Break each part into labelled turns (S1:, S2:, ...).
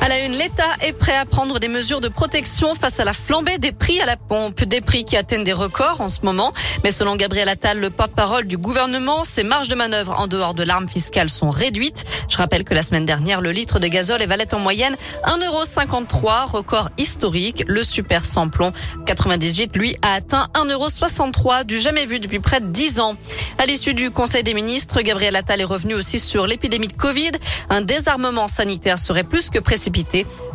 S1: À la une, l'État est prêt à prendre des mesures de protection face à la flambée des prix à la pompe, des prix qui atteignent des records en ce moment. Mais selon Gabriel Attal, le porte-parole du gouvernement, ses marges de manœuvre en dehors de l'arme fiscale sont réduites. Je rappelle que la semaine dernière, le litre de gazole valait en moyenne 1,53€, record historique. Le super samplon 98, lui, a atteint 1,63€, du jamais vu depuis près de 10 ans. À l'issue du Conseil des ministres, Gabriel Attal est revenu aussi sur l'épidémie de Covid. Un désarmement sanitaire serait plus que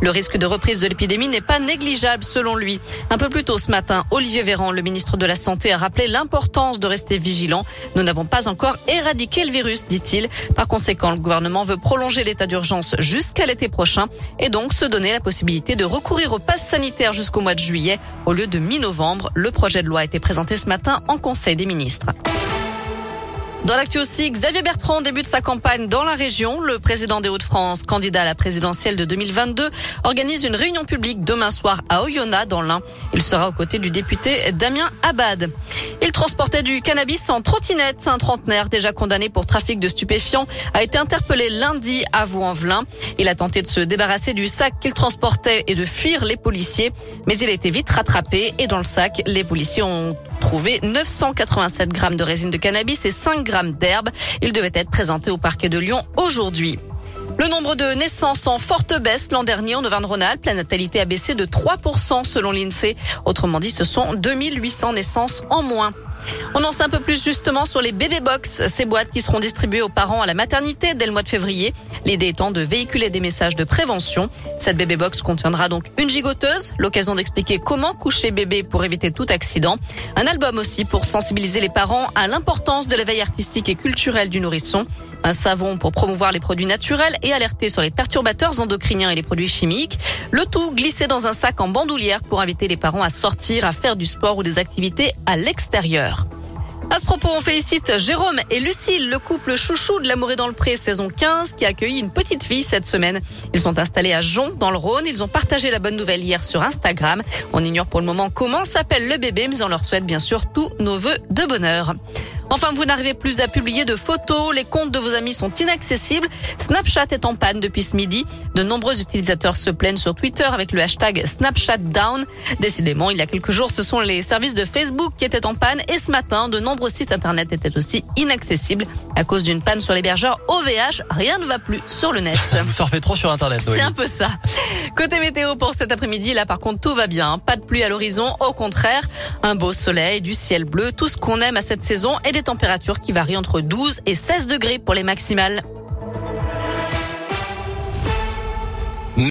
S1: le risque de reprise de l'épidémie n'est pas négligeable selon lui. Un peu plus tôt ce matin, Olivier Véran, le ministre de la Santé, a rappelé l'importance de rester vigilant. Nous n'avons pas encore éradiqué le virus, dit-il. Par conséquent, le gouvernement veut prolonger l'état d'urgence jusqu'à l'été prochain et donc se donner la possibilité de recourir au pass sanitaire jusqu'au mois de juillet au lieu de mi-novembre. Le projet de loi a été présenté ce matin en Conseil des ministres. Dans l'actu aussi, Xavier Bertrand débute sa campagne dans la région. Le président des Hauts-de-France, candidat à la présidentielle de 2022, organise une réunion publique demain soir à Oyonnax dans l'Ain. Il sera aux côtés du député Damien Abad. Il transportait du cannabis en trottinette. Un trentenaire déjà condamné pour trafic de stupéfiants a été interpellé lundi à Vaux-en-Velin. Il a tenté de se débarrasser du sac qu'il transportait et de fuir les policiers. Mais il a été vite rattrapé et dans le sac, les policiers ont trouvé 987 grammes de résine de cannabis et 5 grammes d'herbe. Il devait être présenté au parquet de Lyon aujourd'hui. Le nombre de naissances en forte baisse l'an dernier en Auvergne-Rhône-Alpes. La natalité a baissé de 3% selon l'INSEE. Autrement dit, ce sont 2800 naissances en moins. On en sait un peu plus justement sur les bébé box, ces boîtes qui seront distribuées aux parents à la maternité dès le mois de février. L'idée étant de véhiculer des messages de prévention. Cette bébé box contiendra donc une gigoteuse, l'occasion d'expliquer comment coucher bébé pour éviter tout accident. Un album aussi pour sensibiliser les parents à l'importance de l'éveil artistique et culturel du nourrisson. Un savon pour promouvoir les produits naturels et alerter sur les perturbateurs endocriniens et les produits chimiques. Le tout glissé dans un sac en bandoulière pour inviter les parents à sortir, à faire du sport ou des activités à l'extérieur. À ce propos, on félicite Jérôme et Lucille, le couple chouchou de l'amour et dans le pré saison 15 qui a accueilli une petite fille cette semaine. Ils sont installés à Jon dans le Rhône. Ils ont partagé la bonne nouvelle hier sur Instagram. On ignore pour le moment comment s'appelle le bébé, mais on leur souhaite bien sûr tous nos voeux de bonheur. Enfin, vous n'arrivez plus à publier de photos, les comptes de vos amis sont inaccessibles. Snapchat est en panne depuis ce midi. De nombreux utilisateurs se plaignent sur Twitter avec le hashtag Snapchat Down. Décidément, il y a quelques jours, ce sont les services de Facebook qui étaient en panne et ce matin, de nombreux sites internet étaient aussi inaccessibles à cause d'une panne sur l'hébergeur OVH. Rien ne va plus sur le net.
S2: Vous surfez trop sur internet.
S1: C'est un peu ça. Côté météo pour cet après-midi, là par contre tout va bien. Pas de pluie à l'horizon, au contraire, un beau soleil, du ciel bleu, tout ce qu'on aime à cette saison et températures qui varient entre 12 et 16 degrés pour les maximales.